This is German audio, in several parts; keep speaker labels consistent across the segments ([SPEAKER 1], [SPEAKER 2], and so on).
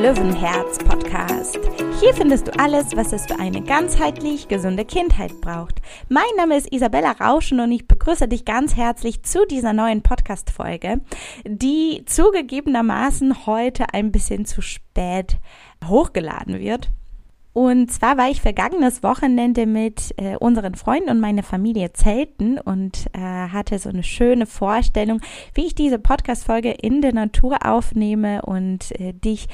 [SPEAKER 1] Löwenherz Podcast. Hier findest du alles, was es für eine ganzheitlich gesunde Kindheit braucht. Mein Name ist Isabella Rauschen und ich begrüße dich ganz herzlich zu dieser neuen Podcast-Folge, die zugegebenermaßen heute ein bisschen zu spät hochgeladen wird. Und zwar war ich vergangenes Wochenende mit äh, unseren Freunden und meiner Familie zelten und äh, hatte so eine schöne Vorstellung, wie ich diese Podcast-Folge in der Natur aufnehme und äh, dich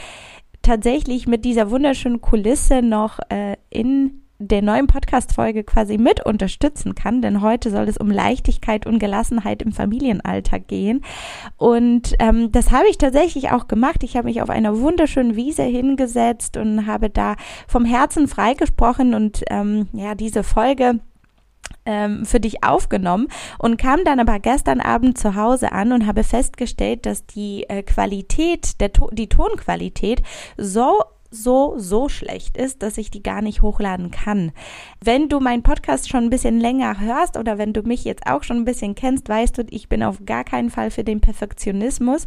[SPEAKER 1] tatsächlich mit dieser wunderschönen Kulisse noch äh, in der neuen Podcast-Folge quasi mit unterstützen kann, denn heute soll es um Leichtigkeit und Gelassenheit im Familienalltag gehen. Und ähm, das habe ich tatsächlich auch gemacht. Ich habe mich auf einer wunderschönen Wiese hingesetzt und habe da vom Herzen freigesprochen und ähm, ja, diese Folge ähm, für dich aufgenommen und kam dann aber gestern Abend zu Hause an und habe festgestellt, dass die äh, Qualität, der die Tonqualität so so, so schlecht ist, dass ich die gar nicht hochladen kann. Wenn du meinen Podcast schon ein bisschen länger hörst oder wenn du mich jetzt auch schon ein bisschen kennst, weißt du, ich bin auf gar keinen Fall für den Perfektionismus.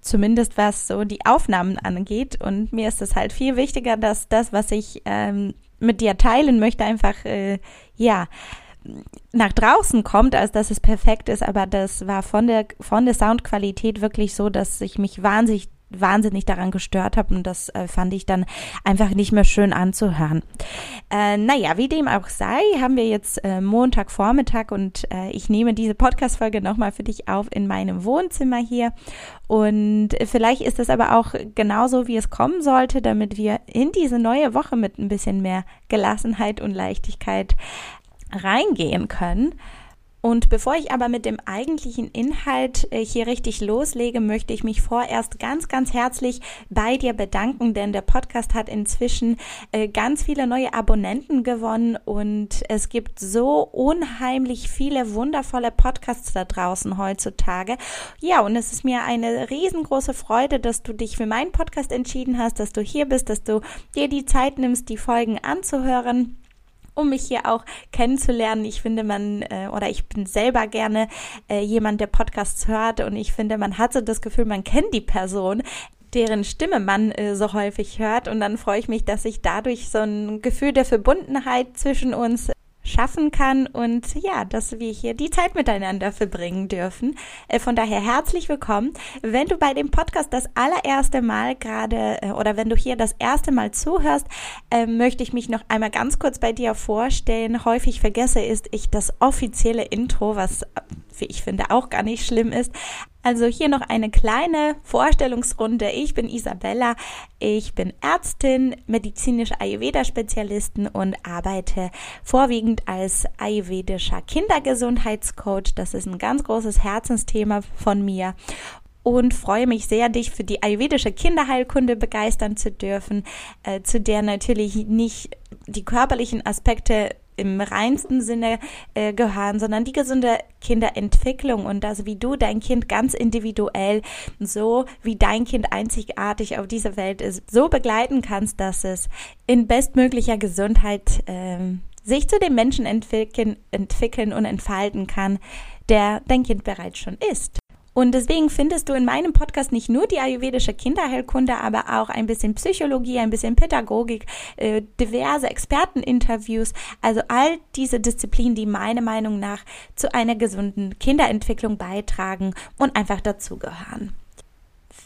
[SPEAKER 1] Zumindest was so die Aufnahmen angeht. Und mir ist es halt viel wichtiger, dass das, was ich ähm, mit dir teilen möchte, einfach, äh, ja, nach draußen kommt, als dass es perfekt ist, aber das war von der von der Soundqualität wirklich so, dass ich mich wahnsinnig wahnsinnig daran gestört habe und das äh, fand ich dann einfach nicht mehr schön anzuhören. Äh, naja, wie dem auch sei, haben wir jetzt äh, Montagvormittag und äh, ich nehme diese Podcast-Folge nochmal für dich auf in meinem Wohnzimmer hier und vielleicht ist es aber auch genauso, wie es kommen sollte, damit wir in diese neue Woche mit ein bisschen mehr Gelassenheit und Leichtigkeit reingehen können. Und bevor ich aber mit dem eigentlichen Inhalt äh, hier richtig loslege, möchte ich mich vorerst ganz, ganz herzlich bei dir bedanken, denn der Podcast hat inzwischen äh, ganz viele neue Abonnenten gewonnen und es gibt so unheimlich viele wundervolle Podcasts da draußen heutzutage. Ja, und es ist mir eine riesengroße Freude, dass du dich für meinen Podcast entschieden hast, dass du hier bist, dass du dir die Zeit nimmst, die Folgen anzuhören um mich hier auch kennenzulernen. Ich finde, man äh, oder ich bin selber gerne äh, jemand, der Podcasts hört und ich finde, man hat so das Gefühl, man kennt die Person deren Stimme man äh, so häufig hört. Und dann freue ich mich, dass ich dadurch so ein Gefühl der Verbundenheit zwischen uns schaffen kann und ja, dass wir hier die Zeit miteinander verbringen dürfen. Äh, von daher herzlich willkommen. Wenn du bei dem Podcast das allererste Mal gerade äh, oder wenn du hier das erste Mal zuhörst, äh, möchte ich mich noch einmal ganz kurz bei dir vorstellen. Häufig vergesse ist ich das offizielle Intro, was wie ich finde auch gar nicht schlimm ist. Also hier noch eine kleine Vorstellungsrunde. Ich bin Isabella. Ich bin Ärztin, medizinische Ayurveda-Spezialistin und arbeite vorwiegend als ayurvedischer Kindergesundheitscoach. Das ist ein ganz großes Herzensthema von mir und freue mich sehr, dich für die ayurvedische Kinderheilkunde begeistern zu dürfen, äh, zu der natürlich nicht die körperlichen Aspekte im reinsten Sinne äh, gehören, sondern die gesunde Kinderentwicklung und das, wie du dein Kind ganz individuell, so wie dein Kind einzigartig auf dieser Welt ist, so begleiten kannst, dass es in bestmöglicher Gesundheit äh, sich zu dem Menschen entwickeln, entwickeln und entfalten kann, der dein Kind bereits schon ist. Und deswegen findest du in meinem Podcast nicht nur die ayurvedische Kinderheilkunde, aber auch ein bisschen Psychologie, ein bisschen Pädagogik, äh, diverse Experteninterviews, also all diese Disziplinen, die meiner Meinung nach zu einer gesunden Kinderentwicklung beitragen und einfach dazugehören.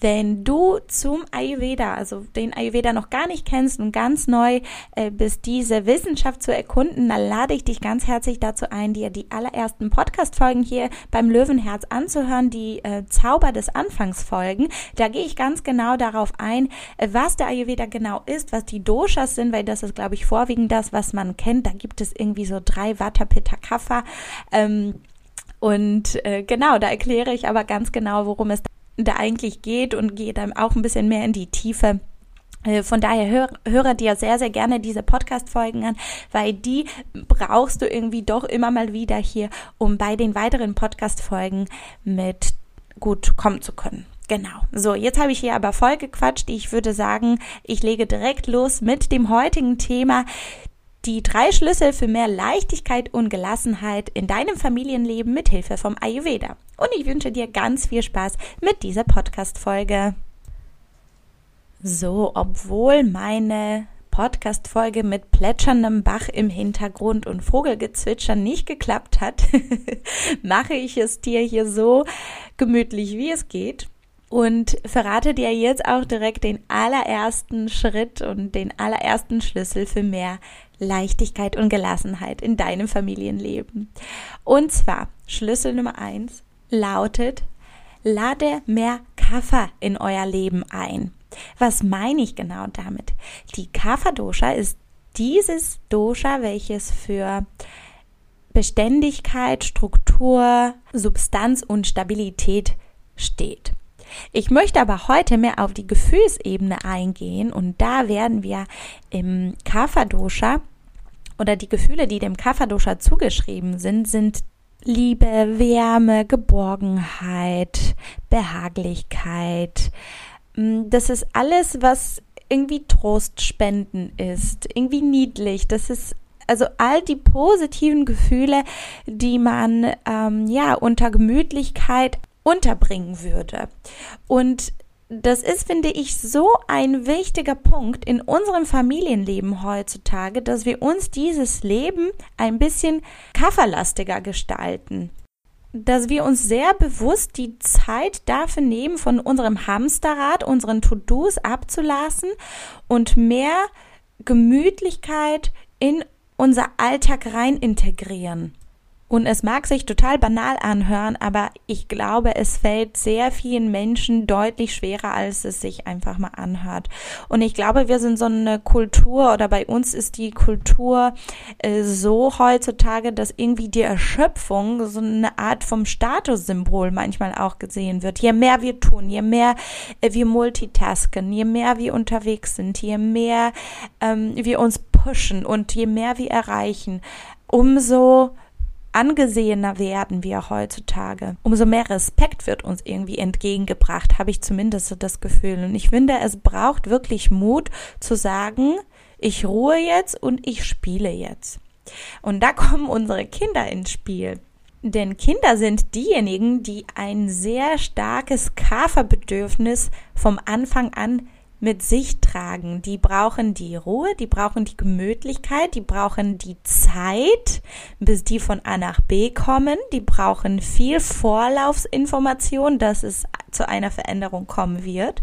[SPEAKER 1] Wenn du zum Ayurveda, also den Ayurveda noch gar nicht kennst und ganz neu äh, bist, diese Wissenschaft zu erkunden, dann lade ich dich ganz herzlich dazu ein, dir die allerersten Podcast-Folgen hier beim Löwenherz anzuhören, die äh, Zauber des Anfangsfolgen. Da gehe ich ganz genau darauf ein, äh, was der Ayurveda genau ist, was die Doshas sind, weil das ist, glaube ich, vorwiegend das, was man kennt. Da gibt es irgendwie so drei Vata, Pitta, Kapha. Ähm, und äh, genau, da erkläre ich aber ganz genau, worum es da eigentlich geht und gehe dann auch ein bisschen mehr in die Tiefe. Äh, von daher höre, höre dir sehr, sehr gerne diese Podcast-Folgen an, weil die brauchst du irgendwie doch immer mal wieder hier, um bei den weiteren Podcast-Folgen mit gut kommen zu können. Genau. So, jetzt habe ich hier aber voll gequatscht. Ich würde sagen, ich lege direkt los mit dem heutigen Thema. Die drei Schlüssel für mehr Leichtigkeit und Gelassenheit in deinem Familienleben mit Hilfe vom Ayurveda. Und ich wünsche dir ganz viel Spaß mit dieser Podcast-Folge. So, obwohl meine Podcast-Folge mit plätscherndem Bach im Hintergrund und Vogelgezwitscher nicht geklappt hat, mache ich es dir hier so gemütlich, wie es geht und verrate dir jetzt auch direkt den allerersten Schritt und den allerersten Schlüssel für mehr Leichtigkeit und Gelassenheit in deinem Familienleben. Und zwar Schlüssel Nummer eins lautet, lade mehr Kaffer in euer Leben ein. Was meine ich genau damit? Die Kapha-Dosha ist dieses Dosha, welches für Beständigkeit, Struktur, Substanz und Stabilität steht. Ich möchte aber heute mehr auf die Gefühlsebene eingehen und da werden wir im Kapha-Dosha oder die Gefühle, die dem Kapha-Dosha zugeschrieben sind, sind Liebe, Wärme, Geborgenheit, Behaglichkeit, Mm, das ist alles, was irgendwie Trostspenden ist, irgendwie niedlich. Das ist also all die positiven Gefühle, die man ähm, ja unter Gemütlichkeit unterbringen würde. Und das ist, finde ich, so ein wichtiger Punkt in unserem Familienleben heutzutage, dass wir uns dieses Leben ein bisschen kafferlastiger gestalten dass wir uns sehr bewusst die Zeit dafür nehmen, von unserem Hamsterrad, unseren To-Dos abzulassen und mehr Gemütlichkeit in unser Alltag rein integrieren. Und es mag sich total banal anhören, aber ich glaube, es fällt sehr vielen Menschen deutlich schwerer, als es sich einfach mal anhört. Und ich glaube, wir sind so eine Kultur oder bei uns ist die Kultur äh, so heutzutage, dass irgendwie die Erschöpfung so eine Art vom Statussymbol manchmal auch gesehen wird. Je mehr wir tun, je mehr äh, wir multitasken, je mehr wir unterwegs sind, je mehr ähm, wir uns pushen und je mehr wir erreichen, umso angesehener werden wir heutzutage, umso mehr Respekt wird uns irgendwie entgegengebracht, habe ich zumindest das Gefühl. Und ich finde, es braucht wirklich Mut zu sagen, ich ruhe jetzt und ich spiele jetzt. Und da kommen unsere Kinder ins Spiel. Denn Kinder sind diejenigen, die ein sehr starkes Kaferbedürfnis vom Anfang an mit sich tragen. Die brauchen die Ruhe, die brauchen die Gemütlichkeit, die brauchen die Zeit, bis die von A nach B kommen. Die brauchen viel Vorlaufsinformation, dass es zu einer Veränderung kommen wird.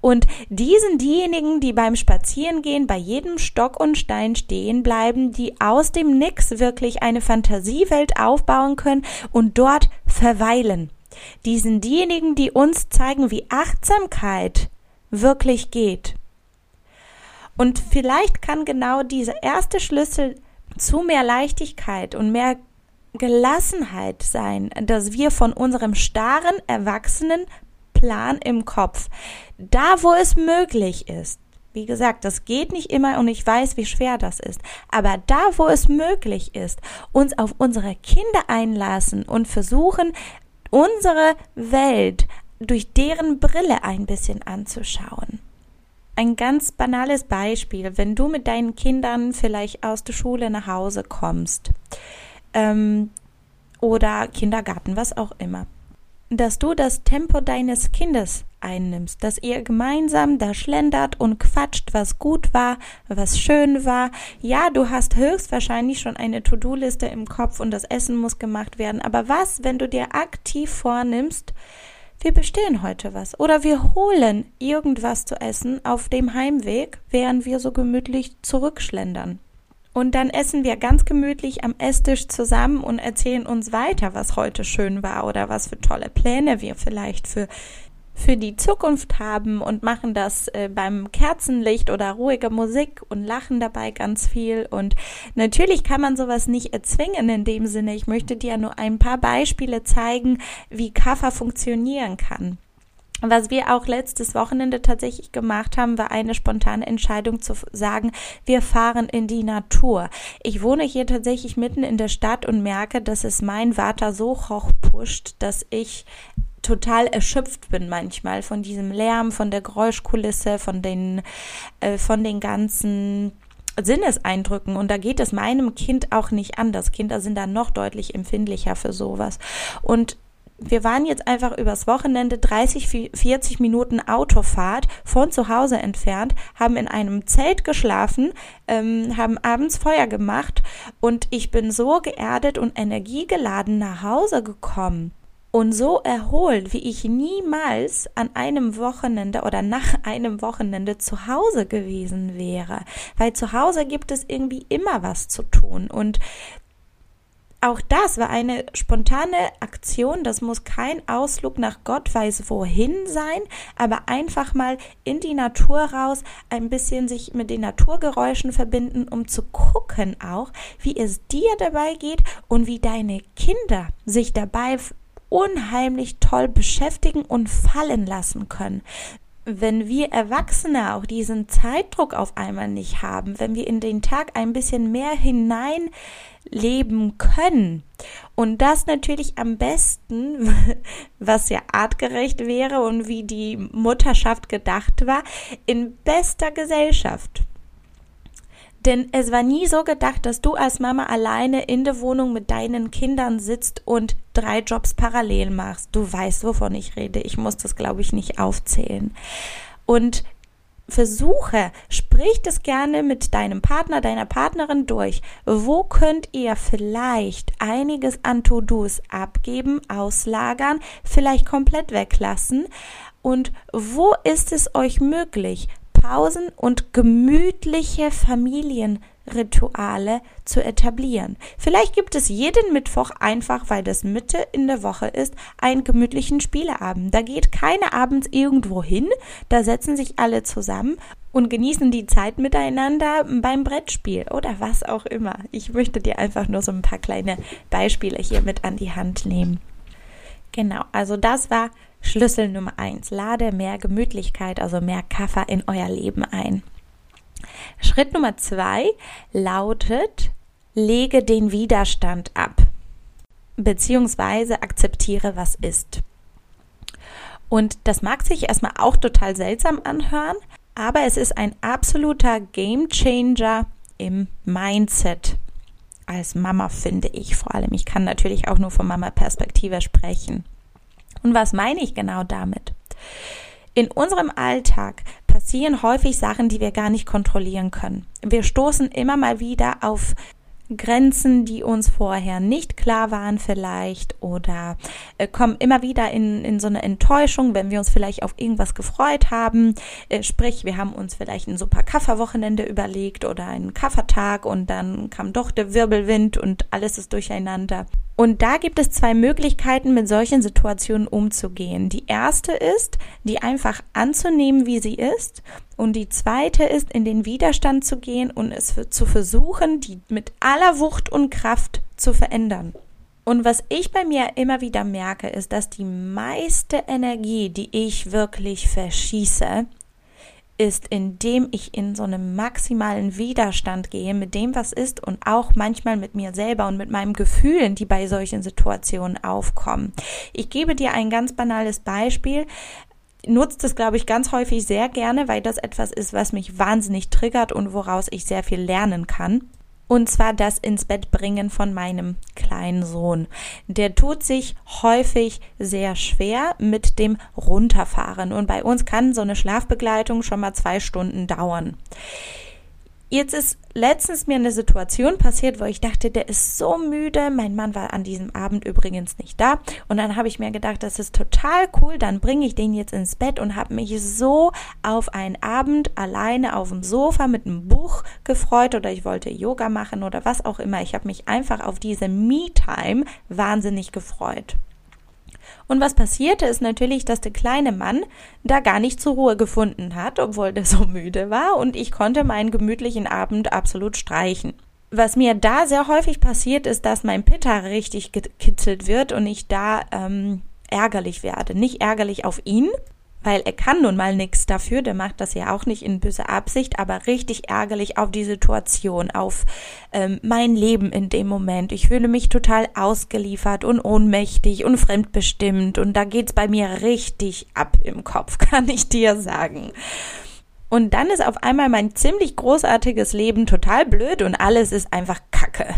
[SPEAKER 1] Und die sind diejenigen, die beim Spazierengehen bei jedem Stock und Stein stehen bleiben, die aus dem Nix wirklich eine Fantasiewelt aufbauen können und dort verweilen. Die sind diejenigen, die uns zeigen, wie Achtsamkeit wirklich geht. Und vielleicht kann genau dieser erste Schlüssel zu mehr Leichtigkeit und mehr Gelassenheit sein, dass wir von unserem starren, erwachsenen Plan im Kopf, da wo es möglich ist, wie gesagt, das geht nicht immer und ich weiß, wie schwer das ist. Aber da, wo es möglich ist, uns auf unsere Kinder einlassen und versuchen, unsere Welt durch deren Brille ein bisschen anzuschauen. Ein ganz banales Beispiel, wenn du mit deinen Kindern vielleicht aus der Schule nach Hause kommst ähm, oder Kindergarten, was auch immer, dass du das Tempo deines Kindes einnimmst, dass ihr gemeinsam da schlendert und quatscht, was gut war, was schön war. Ja, du hast höchstwahrscheinlich schon eine To-Do-Liste im Kopf und das Essen muss gemacht werden, aber was, wenn du dir aktiv vornimmst, wir bestellen heute was oder wir holen irgendwas zu essen auf dem Heimweg, während wir so gemütlich zurückschlendern. Und dann essen wir ganz gemütlich am Esstisch zusammen und erzählen uns weiter, was heute schön war oder was für tolle Pläne wir vielleicht für für die Zukunft haben und machen das äh, beim Kerzenlicht oder ruhiger Musik und lachen dabei ganz viel. Und natürlich kann man sowas nicht erzwingen in dem Sinne. Ich möchte dir nur ein paar Beispiele zeigen, wie Kaffer funktionieren kann. Was wir auch letztes Wochenende tatsächlich gemacht haben, war eine spontane Entscheidung zu sagen, wir fahren in die Natur. Ich wohne hier tatsächlich mitten in der Stadt und merke, dass es mein Vater so hoch pusht, dass ich total erschöpft bin manchmal von diesem Lärm, von der Geräuschkulisse, von den, äh, von den ganzen Sinneseindrücken und da geht es meinem Kind auch nicht anders. Kinder sind da noch deutlich empfindlicher für sowas. Und wir waren jetzt einfach übers Wochenende 30, 40 Minuten Autofahrt von zu Hause entfernt, haben in einem Zelt geschlafen, ähm, haben abends Feuer gemacht und ich bin so geerdet und energiegeladen nach Hause gekommen und so erholt, wie ich niemals an einem Wochenende oder nach einem Wochenende zu Hause gewesen wäre. Weil zu Hause gibt es irgendwie immer was zu tun. Und auch das war eine spontane Aktion. Das muss kein Ausflug nach Gott weiß wohin sein, aber einfach mal in die Natur raus, ein bisschen sich mit den Naturgeräuschen verbinden, um zu gucken auch, wie es dir dabei geht und wie deine Kinder sich dabei unheimlich toll beschäftigen und fallen lassen können. Wenn wir Erwachsene auch diesen Zeitdruck auf einmal nicht haben, wenn wir in den Tag ein bisschen mehr hineinleben können und das natürlich am besten, was ja artgerecht wäre und wie die Mutterschaft gedacht war, in bester Gesellschaft. Denn es war nie so gedacht, dass du als Mama alleine in der Wohnung mit deinen Kindern sitzt und drei Jobs parallel machst. Du weißt, wovon ich rede. Ich muss das, glaube ich, nicht aufzählen. Und versuche, sprich das gerne mit deinem Partner, deiner Partnerin durch. Wo könnt ihr vielleicht einiges an To-Dos abgeben, auslagern, vielleicht komplett weglassen? Und wo ist es euch möglich, Pausen und gemütliche Familienrituale zu etablieren. Vielleicht gibt es jeden Mittwoch einfach, weil das Mitte in der Woche ist, einen gemütlichen Spieleabend. Da geht keiner abends irgendwo hin, da setzen sich alle zusammen und genießen die Zeit miteinander beim Brettspiel oder was auch immer. Ich möchte dir einfach nur so ein paar kleine Beispiele hier mit an die Hand nehmen. Genau, also das war Schlüssel Nummer eins. Lade mehr Gemütlichkeit, also mehr Kaffer in euer Leben ein. Schritt Nummer zwei lautet, lege den Widerstand ab, beziehungsweise akzeptiere, was ist. Und das mag sich erstmal auch total seltsam anhören, aber es ist ein absoluter Game Changer im Mindset als Mama, finde ich vor allem. Ich kann natürlich auch nur von Mama-Perspektive sprechen. Und was meine ich genau damit? In unserem Alltag passieren häufig Sachen, die wir gar nicht kontrollieren können. Wir stoßen immer mal wieder auf Grenzen, die uns vorher nicht klar waren vielleicht oder äh, kommen immer wieder in, in so eine Enttäuschung, wenn wir uns vielleicht auf irgendwas gefreut haben. Äh, sprich, wir haben uns vielleicht ein super Kafferwochenende überlegt oder einen Kaffertag und dann kam doch der Wirbelwind und alles ist durcheinander. Und da gibt es zwei Möglichkeiten, mit solchen Situationen umzugehen. Die erste ist, die einfach anzunehmen, wie sie ist. Und die zweite ist, in den Widerstand zu gehen und es zu versuchen, die mit aller Wucht und Kraft zu verändern. Und was ich bei mir immer wieder merke, ist, dass die meiste Energie, die ich wirklich verschieße, ist, indem ich in so einem maximalen Widerstand gehe mit dem, was ist und auch manchmal mit mir selber und mit meinen Gefühlen, die bei solchen Situationen aufkommen. Ich gebe dir ein ganz banales Beispiel nutzt es, glaube ich, ganz häufig sehr gerne, weil das etwas ist, was mich wahnsinnig triggert und woraus ich sehr viel lernen kann. Und zwar das ins Bett bringen von meinem kleinen Sohn. Der tut sich häufig sehr schwer mit dem Runterfahren. Und bei uns kann so eine Schlafbegleitung schon mal zwei Stunden dauern. Jetzt ist letztens mir eine Situation passiert, wo ich dachte, der ist so müde. Mein Mann war an diesem Abend übrigens nicht da. Und dann habe ich mir gedacht, das ist total cool. Dann bringe ich den jetzt ins Bett und habe mich so auf einen Abend alleine auf dem Sofa mit einem Buch gefreut oder ich wollte Yoga machen oder was auch immer. Ich habe mich einfach auf diese Me-Time wahnsinnig gefreut. Und was passierte ist natürlich, dass der kleine Mann da gar nicht zur Ruhe gefunden hat, obwohl der so müde war und ich konnte meinen gemütlichen Abend absolut streichen. Was mir da sehr häufig passiert, ist, dass mein Pitter richtig gekitzelt wird und ich da ähm, ärgerlich werde. Nicht ärgerlich auf ihn, weil er kann nun mal nichts dafür, der macht das ja auch nicht in böser Absicht, aber richtig ärgerlich auf die Situation, auf ähm, mein Leben in dem Moment. Ich fühle mich total ausgeliefert und ohnmächtig und fremdbestimmt und da geht's bei mir richtig ab im Kopf, kann ich dir sagen. Und dann ist auf einmal mein ziemlich großartiges Leben total blöd und alles ist einfach Kacke.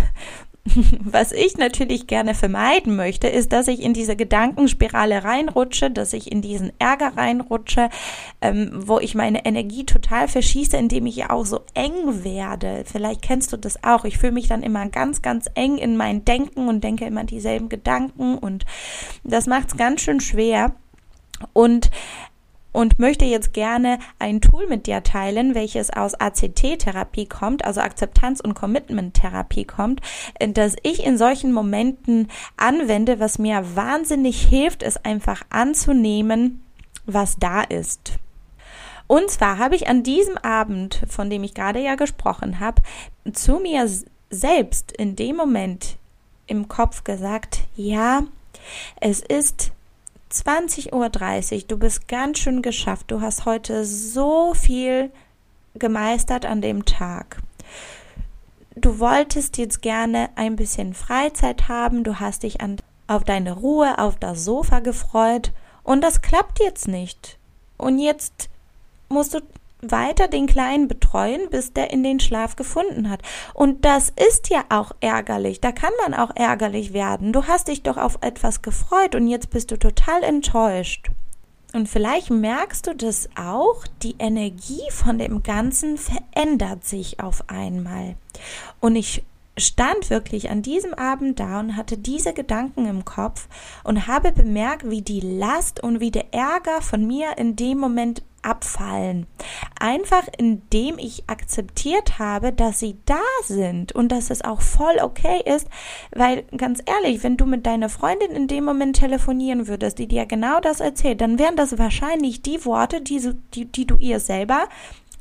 [SPEAKER 1] Was ich natürlich gerne vermeiden möchte, ist, dass ich in diese Gedankenspirale reinrutsche, dass ich in diesen Ärger reinrutsche, ähm, wo ich meine Energie total verschieße, indem ich ja auch so eng werde. Vielleicht kennst du das auch. Ich fühle mich dann immer ganz, ganz eng in mein Denken und denke immer dieselben Gedanken und das macht es ganz schön schwer. Und und möchte jetzt gerne ein Tool mit dir teilen, welches aus ACT-Therapie kommt, also Akzeptanz- und Commitment-Therapie kommt, dass ich in solchen Momenten anwende, was mir wahnsinnig hilft, es einfach anzunehmen, was da ist. Und zwar habe ich an diesem Abend, von dem ich gerade ja gesprochen habe, zu mir selbst in dem Moment im Kopf gesagt, ja, es ist 20.30 Uhr, du bist ganz schön geschafft. Du hast heute so viel gemeistert an dem Tag. Du wolltest jetzt gerne ein bisschen Freizeit haben, du hast dich an, auf deine Ruhe auf das Sofa gefreut und das klappt jetzt nicht. Und jetzt musst du weiter den Kleinen betreuen, bis der in den Schlaf gefunden hat. Und das ist ja auch ärgerlich. Da kann man auch ärgerlich werden. Du hast dich doch auf etwas gefreut und jetzt bist du total enttäuscht. Und vielleicht merkst du das auch, die Energie von dem Ganzen verändert sich auf einmal. Und ich stand wirklich an diesem Abend da und hatte diese Gedanken im Kopf und habe bemerkt, wie die Last und wie der Ärger von mir in dem Moment abfallen. Einfach indem ich akzeptiert habe, dass sie da sind und dass es auch voll okay ist, weil ganz ehrlich, wenn du mit deiner Freundin in dem Moment telefonieren würdest, die dir genau das erzählt, dann wären das wahrscheinlich die Worte, die, die, die du ihr selber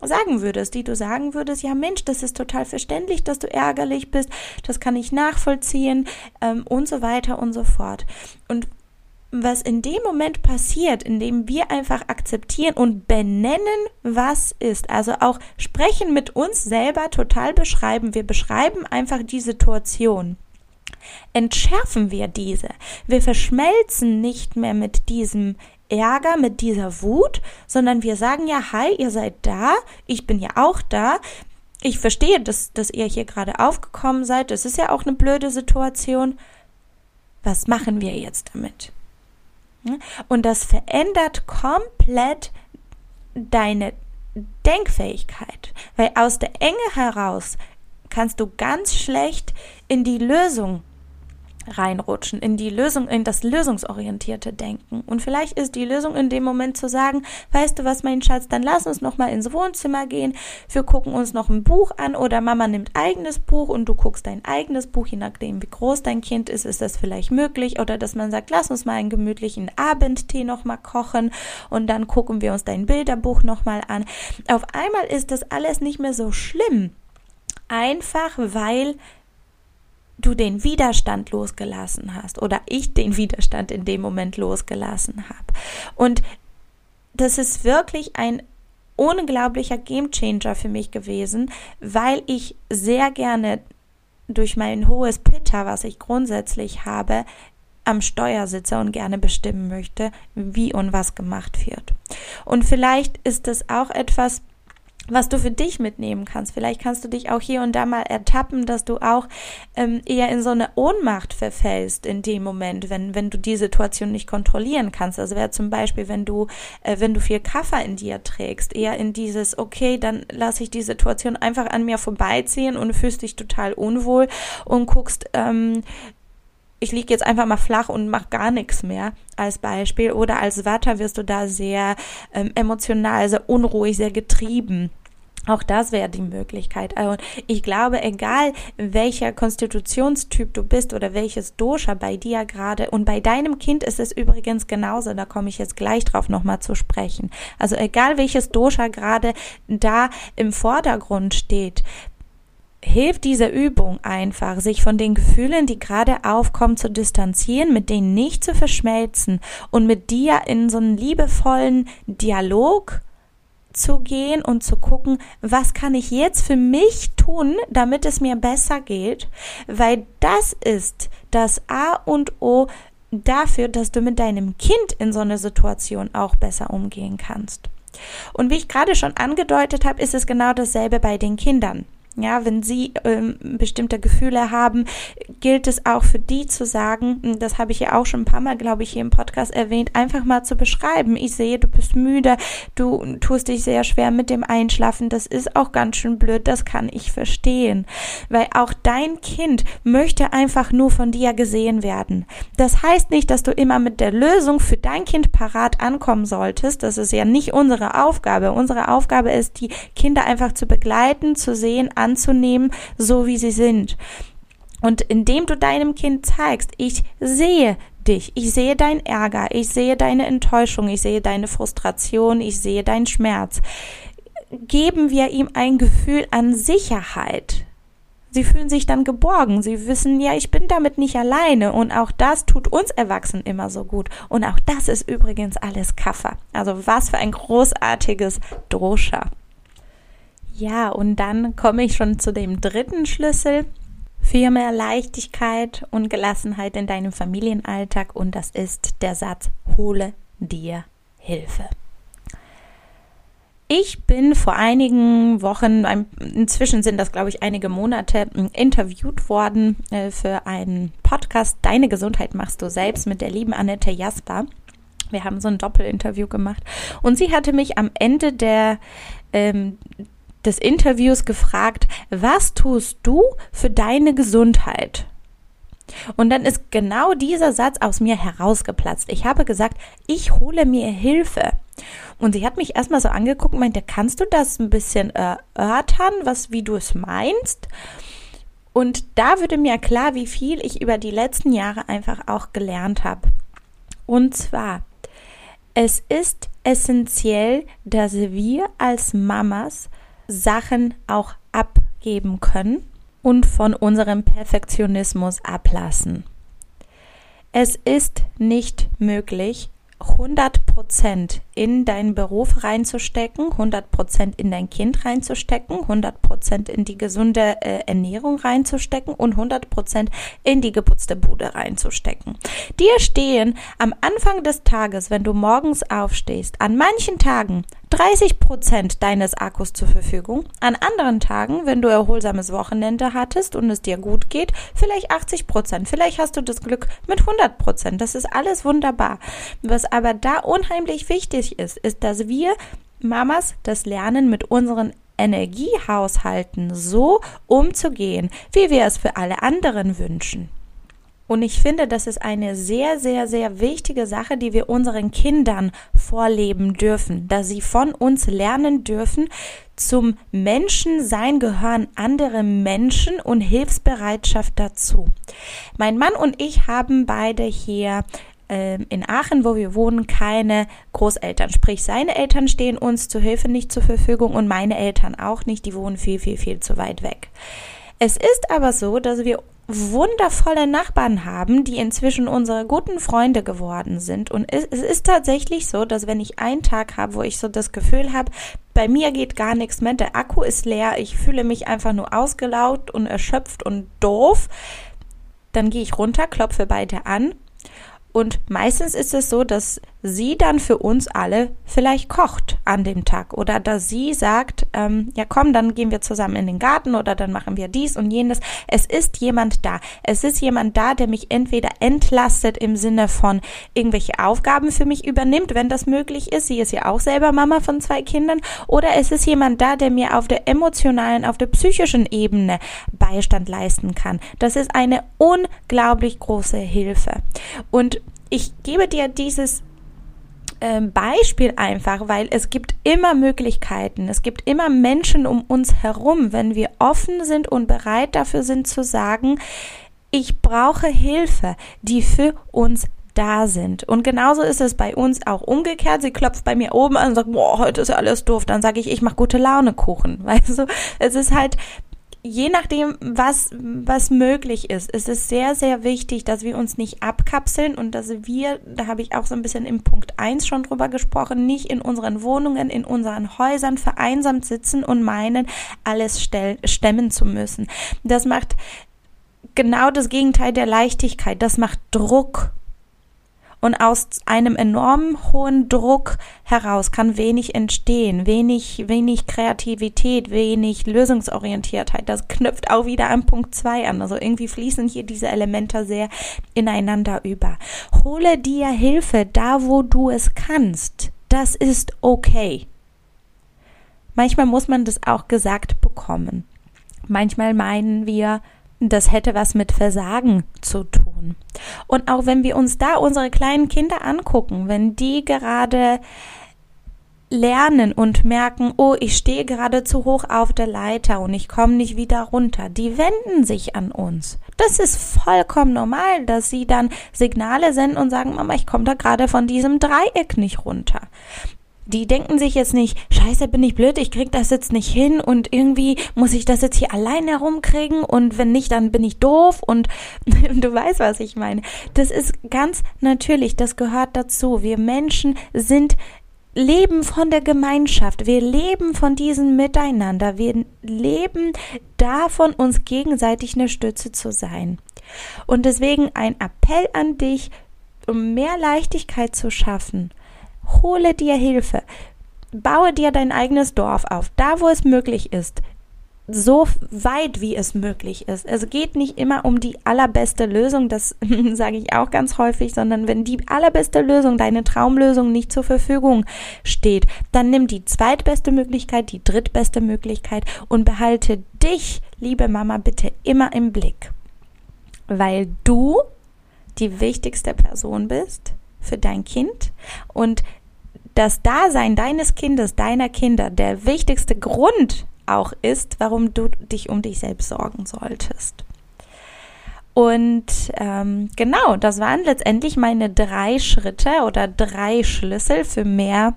[SPEAKER 1] sagen würdest, die du sagen würdest, ja Mensch, das ist total verständlich, dass du ärgerlich bist, das kann ich nachvollziehen ähm, und so weiter und so fort. Und was in dem Moment passiert, indem wir einfach akzeptieren und benennen, was ist, also auch sprechen mit uns selber total beschreiben, wir beschreiben einfach die Situation, entschärfen wir diese. Wir verschmelzen nicht mehr mit diesem Ärger, mit dieser Wut, sondern wir sagen ja, hi, ihr seid da, ich bin ja auch da. Ich verstehe, dass, dass ihr hier gerade aufgekommen seid. Das ist ja auch eine blöde Situation. Was machen wir jetzt damit? Und das verändert komplett deine Denkfähigkeit, weil aus der Enge heraus kannst du ganz schlecht in die Lösung reinrutschen, in die Lösung, in das lösungsorientierte Denken. Und vielleicht ist die Lösung in dem Moment zu sagen, weißt du was, mein Schatz, dann lass uns noch mal ins Wohnzimmer gehen. Wir gucken uns noch ein Buch an oder Mama nimmt eigenes Buch und du guckst dein eigenes Buch, je nachdem wie groß dein Kind ist, ist das vielleicht möglich oder dass man sagt, lass uns mal einen gemütlichen Abendtee noch mal kochen und dann gucken wir uns dein Bilderbuch noch mal an. Auf einmal ist das alles nicht mehr so schlimm. Einfach weil du den Widerstand losgelassen hast oder ich den Widerstand in dem Moment losgelassen habe. Und das ist wirklich ein unglaublicher Gamechanger für mich gewesen, weil ich sehr gerne durch mein hohes Pitter, was ich grundsätzlich habe, am Steuer sitze und gerne bestimmen möchte, wie und was gemacht wird. Und vielleicht ist es auch etwas, was du für dich mitnehmen kannst. Vielleicht kannst du dich auch hier und da mal ertappen, dass du auch ähm, eher in so eine Ohnmacht verfällst in dem Moment, wenn, wenn du die Situation nicht kontrollieren kannst. Also wäre zum Beispiel, wenn du, äh, wenn du viel Kaffer in dir trägst, eher in dieses, okay, dann lasse ich die Situation einfach an mir vorbeiziehen und fühlst dich total unwohl und guckst, ähm, ich liege jetzt einfach mal flach und mache gar nichts mehr als Beispiel. Oder als Watter wirst du da sehr ähm, emotional, sehr unruhig, sehr getrieben. Auch das wäre die Möglichkeit. Und ich glaube, egal welcher Konstitutionstyp du bist oder welches Dosha bei dir gerade und bei deinem Kind ist es übrigens genauso, da komme ich jetzt gleich drauf nochmal zu sprechen. Also egal welches Dosha gerade da im Vordergrund steht, hilft diese Übung einfach, sich von den Gefühlen, die gerade aufkommen, zu distanzieren, mit denen nicht zu verschmelzen und mit dir in so einen liebevollen Dialog zu gehen und zu gucken, was kann ich jetzt für mich tun, damit es mir besser geht, weil das ist das A und O dafür, dass du mit deinem Kind in so einer Situation auch besser umgehen kannst. Und wie ich gerade schon angedeutet habe, ist es genau dasselbe bei den Kindern. Ja, wenn sie ähm, bestimmte Gefühle haben, gilt es auch für die zu sagen, das habe ich ja auch schon ein paar Mal, glaube ich, hier im Podcast erwähnt, einfach mal zu beschreiben. Ich sehe, du bist müde, du tust dich sehr schwer mit dem Einschlafen, das ist auch ganz schön blöd, das kann ich verstehen. Weil auch dein Kind möchte einfach nur von dir gesehen werden. Das heißt nicht, dass du immer mit der Lösung für dein Kind parat ankommen solltest. Das ist ja nicht unsere Aufgabe. Unsere Aufgabe ist, die Kinder einfach zu begleiten, zu sehen, anzunehmen, so wie sie sind. Und indem du deinem Kind zeigst, ich sehe dich, ich sehe dein Ärger, ich sehe deine Enttäuschung, ich sehe deine Frustration, ich sehe deinen Schmerz, geben wir ihm ein Gefühl an Sicherheit. Sie fühlen sich dann geborgen. Sie wissen, ja, ich bin damit nicht alleine. Und auch das tut uns Erwachsenen immer so gut. Und auch das ist übrigens alles Kaffer. Also was für ein großartiges Droscha. Ja, und dann komme ich schon zu dem dritten Schlüssel für mehr Leichtigkeit und Gelassenheit in deinem Familienalltag und das ist der Satz, hole dir Hilfe. Ich bin vor einigen Wochen, inzwischen sind das glaube ich einige Monate, interviewt worden äh, für einen Podcast Deine Gesundheit machst du selbst mit der lieben Annette Jasper. Wir haben so ein Doppelinterview gemacht und sie hatte mich am Ende der ähm, des Interviews gefragt, was tust du für deine Gesundheit? Und dann ist genau dieser Satz aus mir herausgeplatzt. Ich habe gesagt, ich hole mir Hilfe. Und sie hat mich erstmal so angeguckt und meinte, kannst du das ein bisschen erörtern, was, wie du es meinst? Und da würde mir klar, wie viel ich über die letzten Jahre einfach auch gelernt habe. Und zwar, es ist essentiell, dass wir als Mamas Sachen auch abgeben können und von unserem Perfektionismus ablassen. Es ist nicht möglich, 100 Prozent in deinen Beruf reinzustecken, 100 Prozent in dein Kind reinzustecken, 100 Prozent in die gesunde äh, Ernährung reinzustecken und 100 Prozent in die geputzte Bude reinzustecken. Dir stehen am Anfang des Tages, wenn du morgens aufstehst, an manchen Tagen 30 Prozent deines Akkus zur Verfügung. An anderen Tagen, wenn du erholsames Wochenende hattest und es dir gut geht, vielleicht 80 Prozent. Vielleicht hast du das Glück mit 100 Prozent. Das ist alles wunderbar. Was aber da unheimlich wichtig ist, ist, dass wir Mamas das lernen, mit unseren Energiehaushalten so umzugehen, wie wir es für alle anderen wünschen. Und ich finde, das ist eine sehr, sehr, sehr wichtige Sache, die wir unseren Kindern vorleben dürfen, dass sie von uns lernen dürfen, zum Menschensein gehören andere Menschen und Hilfsbereitschaft dazu. Mein Mann und ich haben beide hier ähm, in Aachen, wo wir wohnen, keine Großeltern. Sprich, seine Eltern stehen uns zur Hilfe nicht zur Verfügung und meine Eltern auch nicht. Die wohnen viel, viel, viel zu weit weg. Es ist aber so, dass wir wundervolle Nachbarn haben, die inzwischen unsere guten Freunde geworden sind. Und es, es ist tatsächlich so, dass wenn ich einen Tag habe, wo ich so das Gefühl habe, bei mir geht gar nichts mehr, der Akku ist leer, ich fühle mich einfach nur ausgelaugt und erschöpft und doof, dann gehe ich runter, klopfe beide an und meistens ist es so, dass sie dann für uns alle vielleicht kocht an dem Tag oder dass sie sagt, ähm, ja komm, dann gehen wir zusammen in den Garten oder dann machen wir dies und jenes. Es ist jemand da. Es ist jemand da, der mich entweder entlastet im Sinne von irgendwelche Aufgaben für mich übernimmt, wenn das möglich ist. Sie ist ja auch selber Mama von zwei Kindern. Oder es ist jemand da, der mir auf der emotionalen, auf der psychischen Ebene Beistand leisten kann. Das ist eine unglaublich große Hilfe. Und ich gebe dir dieses Beispiel einfach, weil es gibt immer Möglichkeiten, es gibt immer Menschen um uns herum, wenn wir offen sind und bereit dafür sind zu sagen, ich brauche Hilfe, die für uns da sind. Und genauso ist es bei uns auch umgekehrt. Sie klopft bei mir oben an und sagt, boah, heute ist ja alles doof. Dann sage ich, ich mache gute Laune Kuchen. Weißt du, es ist halt je nachdem, was, was möglich ist, ist es sehr, sehr wichtig, dass wir uns nicht abkapseln und dass wir, da habe ich auch so ein bisschen im Punkt eins schon drüber gesprochen, nicht in unseren Wohnungen, in unseren Häusern vereinsamt sitzen und meinen, alles stell, stemmen zu müssen. Das macht genau das Gegenteil der Leichtigkeit. Das macht Druck. Und aus einem enorm hohen Druck heraus kann wenig entstehen, wenig, wenig Kreativität, wenig Lösungsorientiertheit. Das knüpft auch wieder an Punkt zwei an. Also irgendwie fließen hier diese Elemente sehr ineinander über. Hole dir Hilfe da, wo du es kannst. Das ist okay. Manchmal muss man das auch gesagt bekommen. Manchmal meinen wir, das hätte was mit Versagen zu tun. Und auch wenn wir uns da unsere kleinen Kinder angucken, wenn die gerade lernen und merken, oh, ich stehe gerade zu hoch auf der Leiter und ich komme nicht wieder runter, die wenden sich an uns. Das ist vollkommen normal, dass sie dann Signale senden und sagen, Mama, ich komme da gerade von diesem Dreieck nicht runter die denken sich jetzt nicht, scheiße, bin ich blöd, ich krieg das jetzt nicht hin und irgendwie muss ich das jetzt hier allein herumkriegen und wenn nicht, dann bin ich doof und du weißt, was ich meine. Das ist ganz natürlich, das gehört dazu. Wir Menschen sind leben von der Gemeinschaft, wir leben von diesem Miteinander, wir leben davon, uns gegenseitig eine Stütze zu sein. Und deswegen ein Appell an dich, um mehr Leichtigkeit zu schaffen Hole dir Hilfe. Baue dir dein eigenes Dorf auf, da wo es möglich ist. So weit wie es möglich ist. Es geht nicht immer um die allerbeste Lösung, das sage ich auch ganz häufig, sondern wenn die allerbeste Lösung, deine Traumlösung nicht zur Verfügung steht, dann nimm die zweitbeste Möglichkeit, die drittbeste Möglichkeit und behalte dich, liebe Mama, bitte immer im Blick. Weil du die wichtigste Person bist, für dein Kind und das Dasein deines Kindes, deiner Kinder, der wichtigste Grund auch ist, warum du dich um dich selbst sorgen solltest. Und ähm, genau, das waren letztendlich meine drei Schritte oder drei Schlüssel für mehr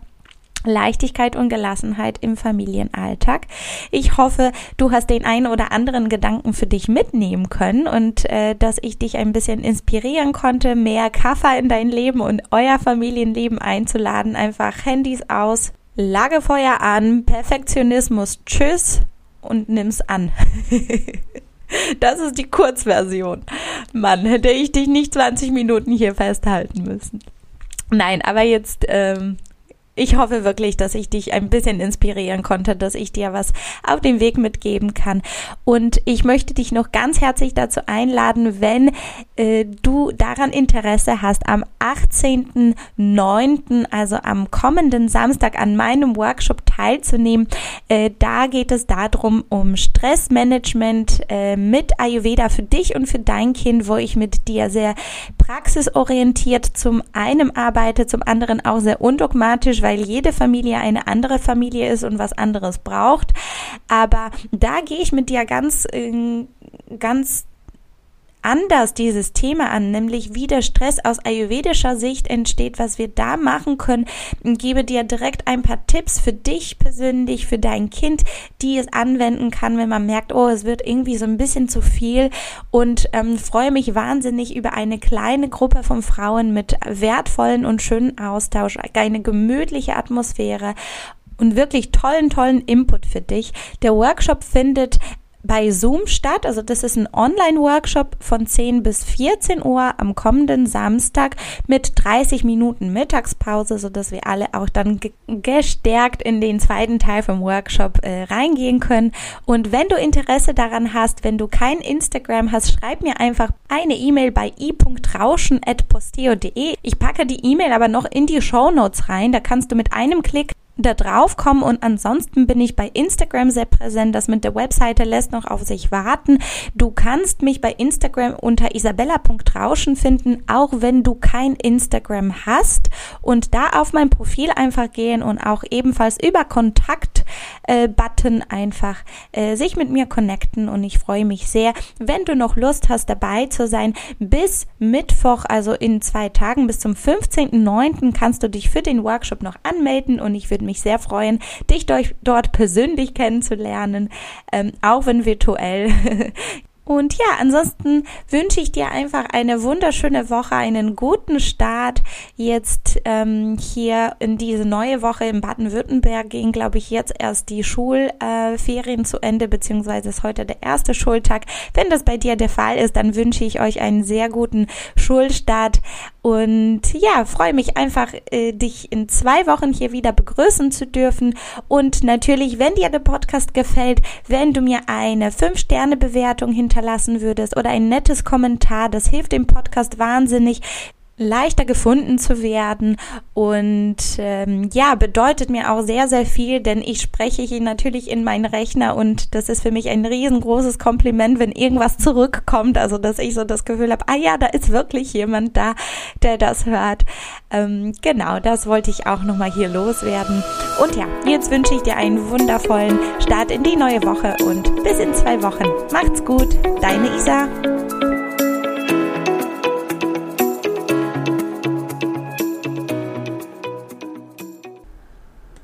[SPEAKER 1] Leichtigkeit und Gelassenheit im Familienalltag. Ich hoffe, du hast den einen oder anderen Gedanken für dich mitnehmen können und äh, dass ich dich ein bisschen inspirieren konnte, mehr Kaffer in dein Leben und euer Familienleben einzuladen. Einfach Handys aus, Lagefeuer an, Perfektionismus, tschüss und nimm's an. Das ist die Kurzversion. Mann, hätte ich dich nicht 20 Minuten hier festhalten müssen. Nein, aber jetzt ähm, ich hoffe wirklich, dass ich dich ein bisschen inspirieren konnte, dass ich dir was auf den Weg mitgeben kann. Und ich möchte dich noch ganz herzlich dazu einladen, wenn äh, du daran Interesse hast, am 18.09., also am kommenden Samstag an meinem Workshop teilzunehmen. Äh, da geht es darum, um Stressmanagement äh, mit Ayurveda für dich und für dein Kind, wo ich mit dir sehr praxisorientiert zum einen arbeite, zum anderen auch sehr undogmatisch, weil jede Familie eine andere Familie ist und was anderes braucht. Aber da gehe ich mit dir ganz, äh, ganz anders dieses Thema an, nämlich wie der Stress aus ayurvedischer Sicht entsteht, was wir da machen können. Ich gebe dir direkt ein paar Tipps für dich persönlich, für dein Kind, die es anwenden kann, wenn man merkt, oh, es wird irgendwie so ein bisschen zu viel und ähm, freue mich wahnsinnig über eine kleine Gruppe von Frauen mit wertvollen und schönen Austausch, eine gemütliche Atmosphäre und wirklich tollen, tollen Input für dich. Der Workshop findet bei Zoom statt. Also das ist ein Online-Workshop von 10 bis 14 Uhr am kommenden Samstag mit 30 Minuten Mittagspause, sodass wir alle auch dann gestärkt in den zweiten Teil vom Workshop äh, reingehen können. Und wenn du Interesse daran hast, wenn du kein Instagram hast, schreib mir einfach eine E-Mail bei i.rauschen.posteo.de. Ich packe die E-Mail aber noch in die Show Notes rein. Da kannst du mit einem Klick da drauf kommen und ansonsten bin ich bei Instagram sehr präsent. Das mit der Webseite lässt noch auf sich warten. Du kannst mich bei Instagram unter isabella.rauschen finden, auch wenn du kein Instagram hast und da auf mein Profil einfach gehen und auch ebenfalls über Kontakt äh, Button einfach äh, sich mit mir connecten und ich freue mich sehr, wenn du noch Lust hast dabei zu sein. Bis Mittwoch, also in zwei Tagen bis zum 15.09. kannst du dich für den Workshop noch anmelden und ich würde mich sehr freuen, dich dort persönlich kennenzulernen, ähm, auch wenn virtuell. Und ja, ansonsten wünsche ich dir einfach eine wunderschöne Woche, einen guten Start. Jetzt ähm, hier in diese neue Woche in Baden-Württemberg gehen, glaube ich, jetzt erst die Schulferien äh, zu Ende, beziehungsweise ist heute der erste Schultag. Wenn das bei dir der Fall ist, dann wünsche ich euch einen sehr guten Schulstart und ja, freue mich einfach, äh, dich in zwei Wochen hier wieder begrüßen zu dürfen. Und natürlich, wenn dir der Podcast gefällt, wenn du mir eine 5-Sterne-Bewertung hinterlassen würdest oder ein nettes Kommentar, das hilft dem Podcast wahnsinnig leichter gefunden zu werden und ähm, ja, bedeutet mir auch sehr, sehr viel, denn ich spreche hier natürlich in meinen Rechner und das ist für mich ein riesengroßes Kompliment, wenn irgendwas zurückkommt, also dass ich so das Gefühl habe, ah ja, da ist wirklich jemand da, der das hört. Ähm, genau, das wollte ich auch nochmal hier loswerden. Und ja, jetzt wünsche ich dir einen wundervollen Start in die neue Woche und bis in zwei Wochen. Macht's gut, deine Isa.